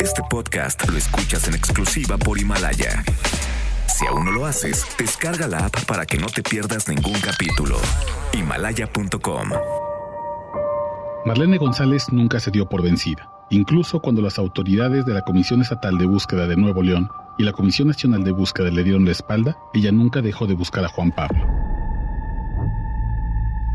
Este podcast lo escuchas en exclusiva por Himalaya. Si aún no lo haces, descarga la app para que no te pierdas ningún capítulo. Himalaya.com Marlene González nunca se dio por vencida, incluso cuando las autoridades de la Comisión Estatal de Búsqueda de Nuevo León y la Comisión Nacional de Búsqueda le dieron la espalda, ella nunca dejó de buscar a Juan Pablo.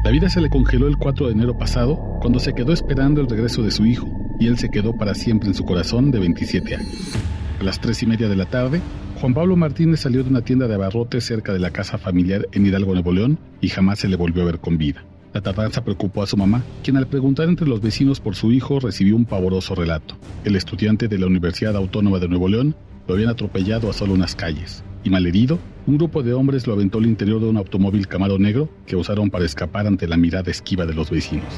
La vida se le congeló el 4 de enero pasado cuando se quedó esperando el regreso de su hijo, y él se quedó para siempre en su corazón de 27 años. A las tres y media de la tarde, Juan Pablo Martínez salió de una tienda de abarrotes cerca de la casa familiar en Hidalgo, Nuevo León, y jamás se le volvió a ver con vida. La tardanza preocupó a su mamá, quien al preguntar entre los vecinos por su hijo recibió un pavoroso relato. El estudiante de la Universidad Autónoma de Nuevo León lo habían atropellado a solo unas calles, y malherido, un grupo de hombres lo aventó al interior de un automóvil camaro negro que usaron para escapar ante la mirada esquiva de los vecinos.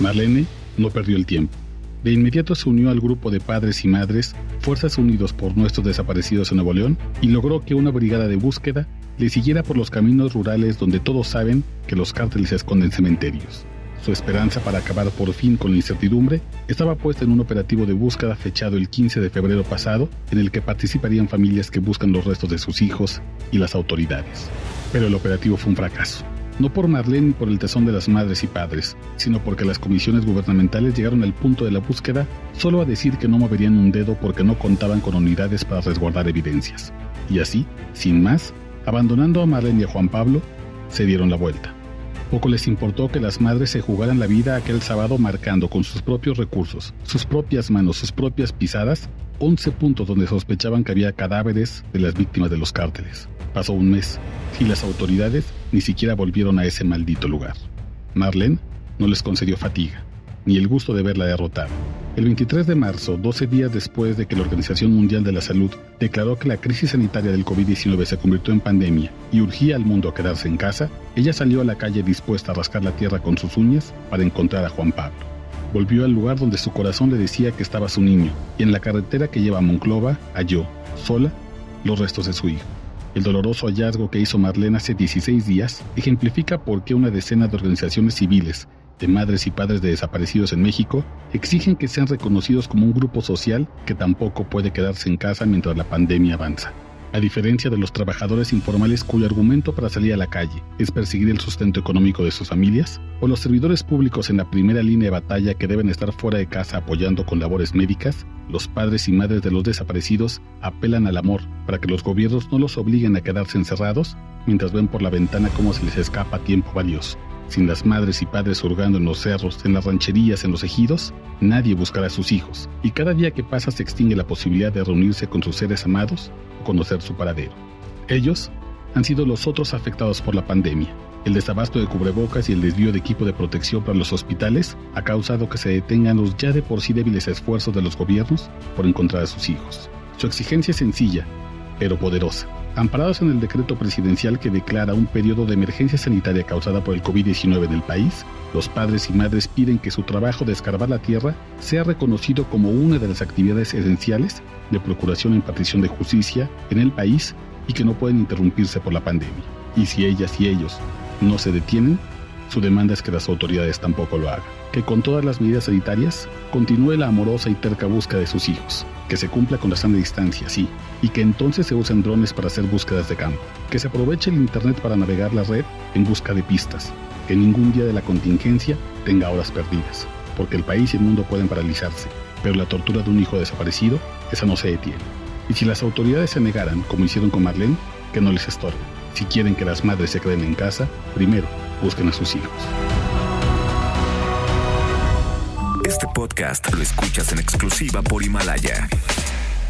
Marlene no perdió el tiempo. De inmediato se unió al grupo de padres y madres, Fuerzas Unidos por Nuestros Desaparecidos en Nuevo León, y logró que una brigada de búsqueda le siguiera por los caminos rurales donde todos saben que los cárteles esconden cementerios. Su esperanza para acabar por fin con la incertidumbre estaba puesta en un operativo de búsqueda fechado el 15 de febrero pasado, en el que participarían familias que buscan los restos de sus hijos y las autoridades. Pero el operativo fue un fracaso. No por Marlene ni por el tesón de las madres y padres, sino porque las comisiones gubernamentales llegaron al punto de la búsqueda solo a decir que no moverían un dedo porque no contaban con unidades para resguardar evidencias. Y así, sin más, abandonando a Marlene y a Juan Pablo, se dieron la vuelta. Poco les importó que las madres se jugaran la vida aquel sábado marcando con sus propios recursos, sus propias manos, sus propias pisadas, 11 puntos donde sospechaban que había cadáveres de las víctimas de los cárteles. Pasó un mes y las autoridades ni siquiera volvieron a ese maldito lugar. Marlene no les concedió fatiga, ni el gusto de verla derrotada. El 23 de marzo, 12 días después de que la Organización Mundial de la Salud declaró que la crisis sanitaria del COVID-19 se convirtió en pandemia y urgía al mundo a quedarse en casa, ella salió a la calle dispuesta a rascar la tierra con sus uñas para encontrar a Juan Pablo. Volvió al lugar donde su corazón le decía que estaba su niño y en la carretera que lleva a Monclova halló, sola, los restos de su hijo. El doloroso hallazgo que hizo Marlene hace 16 días ejemplifica por qué una decena de organizaciones civiles de madres y padres de desaparecidos en México exigen que sean reconocidos como un grupo social que tampoco puede quedarse en casa mientras la pandemia avanza. A diferencia de los trabajadores informales cuyo argumento para salir a la calle es perseguir el sustento económico de sus familias, o los servidores públicos en la primera línea de batalla que deben estar fuera de casa apoyando con labores médicas, los padres y madres de los desaparecidos apelan al amor para que los gobiernos no los obliguen a quedarse encerrados mientras ven por la ventana cómo se les escapa tiempo valioso. Sin las madres y padres hurgando en los cerros, en las rancherías, en los ejidos, nadie buscará a sus hijos, y cada día que pasa se extingue la posibilidad de reunirse con sus seres amados o conocer su paradero. Ellos han sido los otros afectados por la pandemia. El desabasto de cubrebocas y el desvío de equipo de protección para los hospitales ha causado que se detengan los ya de por sí débiles esfuerzos de los gobiernos por encontrar a sus hijos. Su exigencia es sencilla, pero poderosa Amparados en el decreto presidencial que declara un periodo de emergencia sanitaria causada por el COVID-19 en el país, los padres y madres piden que su trabajo de escarbar la tierra sea reconocido como una de las actividades esenciales de procuración y impartición de justicia en el país y que no pueden interrumpirse por la pandemia. Y si ellas y ellos no se detienen, su demanda es que las autoridades tampoco lo hagan. Que con todas las medidas sanitarias continúe la amorosa y terca búsqueda de sus hijos, que se cumpla con la sana distancia, sí, y que entonces se usen drones para hacer búsquedas de campo, que se aproveche el Internet para navegar la red en busca de pistas, que ningún día de la contingencia tenga horas perdidas, porque el país y el mundo pueden paralizarse, pero la tortura de un hijo desaparecido, esa no se detiene. Y si las autoridades se negaran, como hicieron con Marlene, que no les estorbe. Si quieren que las madres se queden en casa, primero busquen a sus hijos. Este podcast lo escuchas en exclusiva por Himalaya.